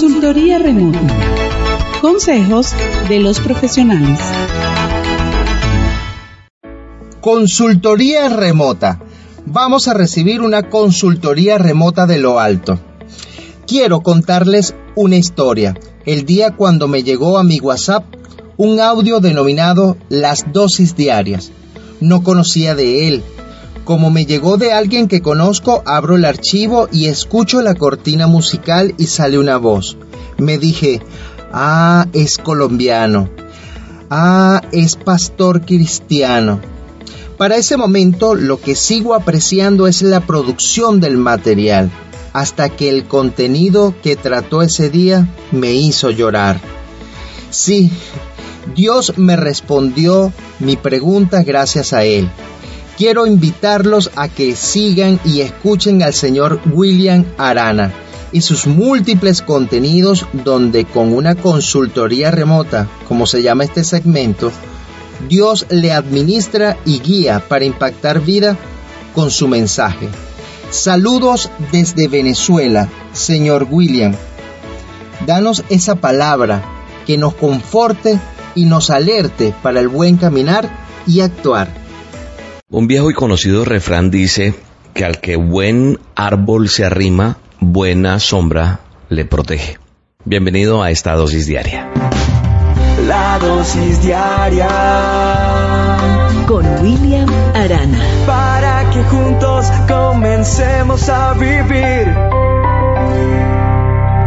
Consultoría remota. Consejos de los profesionales. Consultoría remota. Vamos a recibir una consultoría remota de lo alto. Quiero contarles una historia. El día cuando me llegó a mi WhatsApp un audio denominado Las dosis diarias. No conocía de él. Como me llegó de alguien que conozco, abro el archivo y escucho la cortina musical y sale una voz. Me dije, ah, es colombiano. Ah, es pastor cristiano. Para ese momento lo que sigo apreciando es la producción del material, hasta que el contenido que trató ese día me hizo llorar. Sí, Dios me respondió mi pregunta gracias a él. Quiero invitarlos a que sigan y escuchen al señor William Arana y sus múltiples contenidos donde con una consultoría remota, como se llama este segmento, Dios le administra y guía para impactar vida con su mensaje. Saludos desde Venezuela, señor William. Danos esa palabra que nos conforte y nos alerte para el buen caminar y actuar. Un viejo y conocido refrán dice que al que buen árbol se arrima, buena sombra le protege. Bienvenido a esta dosis diaria. La dosis diaria con William Arana. Para que juntos comencemos a vivir.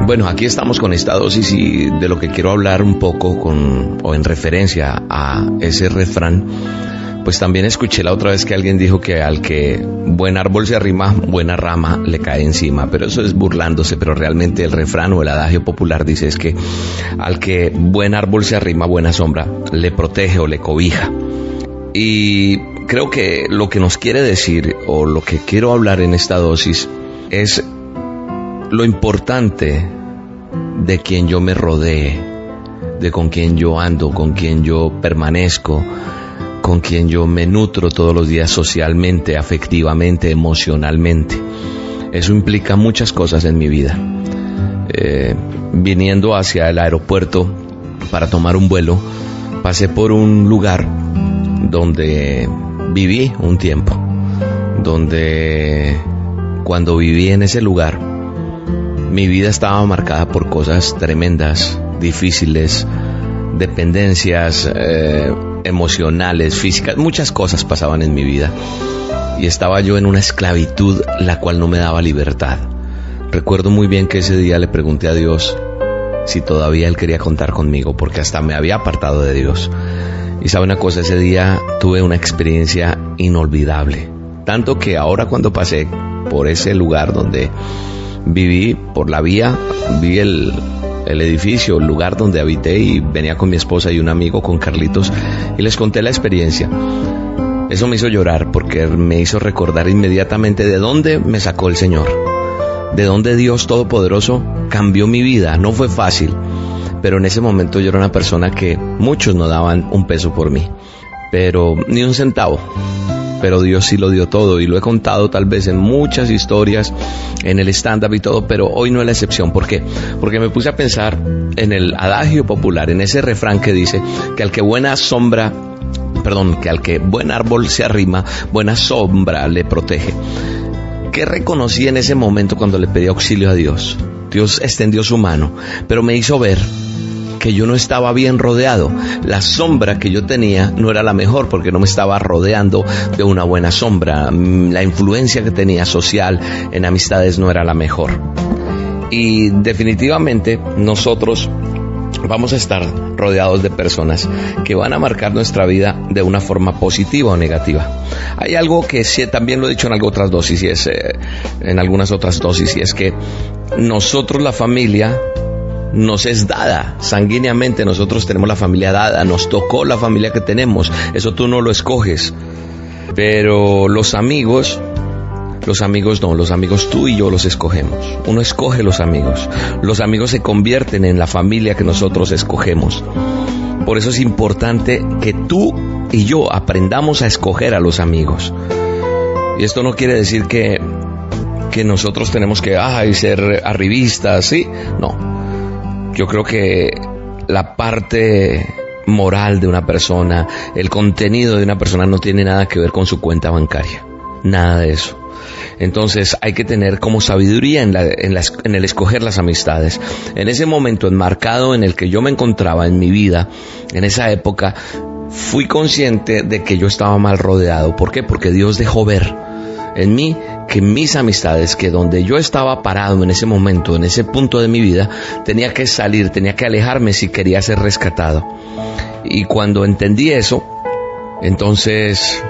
Bueno, aquí estamos con esta dosis y de lo que quiero hablar un poco con o en referencia a ese refrán pues también escuché la otra vez que alguien dijo que al que buen árbol se arrima, buena rama le cae encima, pero eso es burlándose, pero realmente el refrán o el adagio popular dice es que al que buen árbol se arrima, buena sombra le protege o le cobija. Y creo que lo que nos quiere decir o lo que quiero hablar en esta dosis es lo importante de quien yo me rodee, de con quien yo ando, con quien yo permanezco, con quien yo me nutro todos los días socialmente, afectivamente, emocionalmente. Eso implica muchas cosas en mi vida. Eh, viniendo hacia el aeropuerto para tomar un vuelo, pasé por un lugar donde viví un tiempo, donde cuando viví en ese lugar, mi vida estaba marcada por cosas tremendas, difíciles, dependencias, eh, emocionales, físicas, muchas cosas pasaban en mi vida. Y estaba yo en una esclavitud la cual no me daba libertad. Recuerdo muy bien que ese día le pregunté a Dios si todavía Él quería contar conmigo, porque hasta me había apartado de Dios. Y sabe una cosa, ese día tuve una experiencia inolvidable. Tanto que ahora cuando pasé por ese lugar donde viví, por la vía, vi el, el edificio, el lugar donde habité y venía con mi esposa y un amigo, con Carlitos, y les conté la experiencia. Eso me hizo llorar porque me hizo recordar inmediatamente de dónde me sacó el Señor, de dónde Dios Todopoderoso cambió mi vida. No fue fácil, pero en ese momento yo era una persona que muchos no daban un peso por mí, pero ni un centavo pero Dios sí lo dio todo y lo he contado tal vez en muchas historias, en el stand-up y todo, pero hoy no es la excepción. ¿Por qué? Porque me puse a pensar en el adagio popular, en ese refrán que dice que al que buena sombra perdón, que al que buen árbol se arrima, buena sombra le protege. ¿Qué reconocí en ese momento cuando le pedí auxilio a Dios? Dios extendió su mano, pero me hizo ver que yo no estaba bien rodeado. La sombra que yo tenía no era la mejor porque no me estaba rodeando de una buena sombra. Mm, la influencia que tenía social en amistades no era la mejor. Y definitivamente nosotros vamos a estar rodeados de personas que van a marcar nuestra vida de una forma positiva o negativa. Hay algo que sí, también lo he dicho en algunas otras dosis y es eh, en algunas otras dosis y es que nosotros la familia nos es dada sanguíneamente, nosotros tenemos la familia dada, nos tocó la familia que tenemos, eso tú no lo escoges. Pero los amigos, los amigos no, los amigos tú y yo los escogemos. Uno escoge los amigos. Los amigos se convierten en la familia que nosotros escogemos. Por eso es importante que tú y yo aprendamos a escoger a los amigos. Y esto no quiere decir que, que nosotros tenemos que ay, ser arribistas, ¿sí? No Yo creo que la parte moral de una persona, el contenido de una persona no tiene nada que ver con su cuenta bancaria. Nada de eso. Entonces hay que tener como sabiduría en, en, el escoger las amistades. En ese momento enmarcado en el que yo me encontraba en mi vida, en esa época, fui consciente de que yo estaba mal rodeado. ¿Por qué? Porque Dios dejó ver en mí que mis amistades, que donde yo estaba parado en ese momento, en ese punto de mi vida, tenía que salir, tenía que alejarme si quería ser rescatado. Y cuando entendí eso, entonces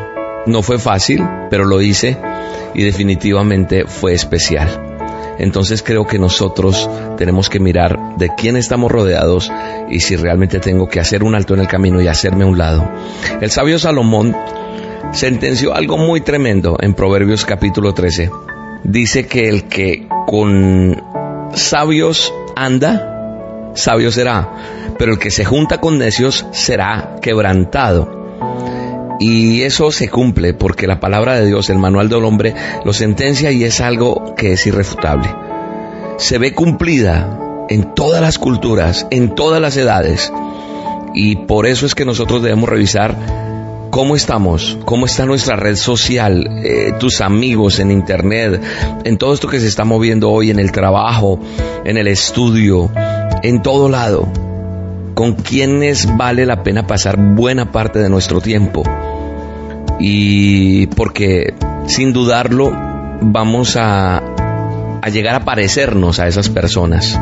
no fue fácil, pero lo hice y definitivamente fue especial. Entonces creo que nosotros tenemos que mirar de quién estamos rodeados y si realmente tengo que hacer un alto en el camino y hacerme a un lado. El sabio Salomón sentenció algo muy tremendo en Proverbios capítulo 13. Dice que el que con sabios anda, sabio será, pero el que se junta con necios será quebrantado. Y eso se cumple porque la palabra de Dios, el manual del hombre, lo sentencia y es algo que es irrefutable. Se ve cumplida en todas las culturas, en todas las edades. Y por eso es que nosotros debemos revisar cómo estamos, cómo está nuestra red social, eh, tus amigos en internet, en todo esto que se está moviendo hoy, en el trabajo, en el estudio, en todo lado. Con quienes vale la pena pasar buena parte de nuestro tiempo y porque sin dudarlo vamos a, a llegar a parecernos a esas personas.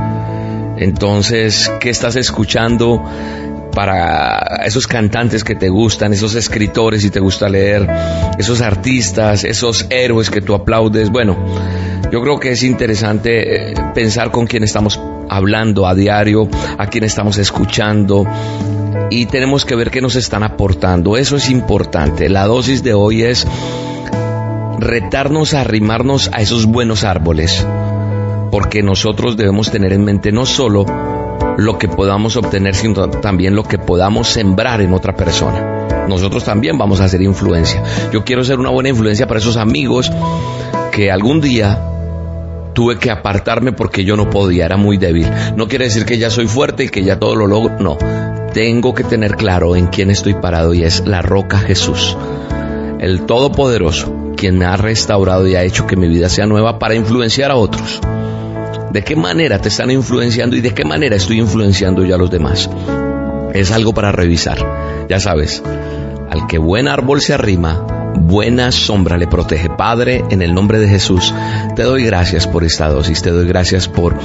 Entonces, ¿qué estás escuchando para esos cantantes que te gustan, esos escritores si te gusta leer, esos artistas, esos héroes que tú aplaudes? Bueno, yo creo que es interesante eh, pensar con quién estamos hablando a diario, a quién estamos escuchando, y tenemos que ver qué nos están aportando. Eso es importante. La dosis de hoy es retarnos a arrimarnos a esos buenos árboles, porque nosotros debemos tener en mente no solo lo que podamos obtener, sino también lo que podamos sembrar en otra persona. Nosotros también vamos a hacer influencia. Yo quiero ser una buena influencia para esos amigos que algún día tuve que apartarme porque yo no podía, era muy débil. No quiere decir que ya soy fuerte y que ya todo lo logro, no tengo que tener claro en quién estoy parado y es la roca Jesús, el Todopoderoso, quien ha restaurado y ha hecho que mi vida sea nueva para influenciar a otros. ¿De qué manera te están influenciando y de qué manera estoy influenciando yo a los demás? Es algo para revisar. Ya sabes, al que buen árbol se arrima, buena sombra le protege. Padre, en el nombre de Jesús, te doy gracias por esta dosis, te doy gracias por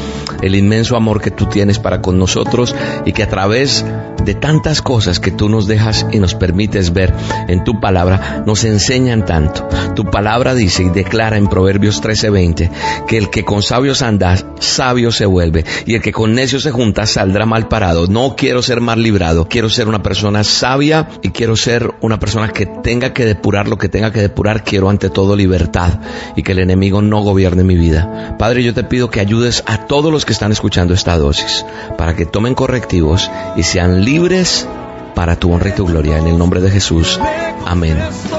el inmenso amor que tú tienes para con nosotros y que a través de tantas cosas que tú nos dejas y nos permites ver en tu palabra, nos enseñan tanto. Tu palabra dice y declara en Proverbios 13:20 que el que con sabios anda, sabio se vuelve y el que con necios se junta saldrá mal parado. No quiero ser mal librado, quiero ser una persona sabia y quiero ser una persona que tenga que depurar lo que tenga que depurar. Quiero ante todo libertad y que el enemigo no gobierne mi vida. Padre, yo te pido que ayudes a todos los que están escuchando esta dosis para que tomen correctivos y sean libres libres para tu honra y tu gloria. En el nombre de Jesús. Amén.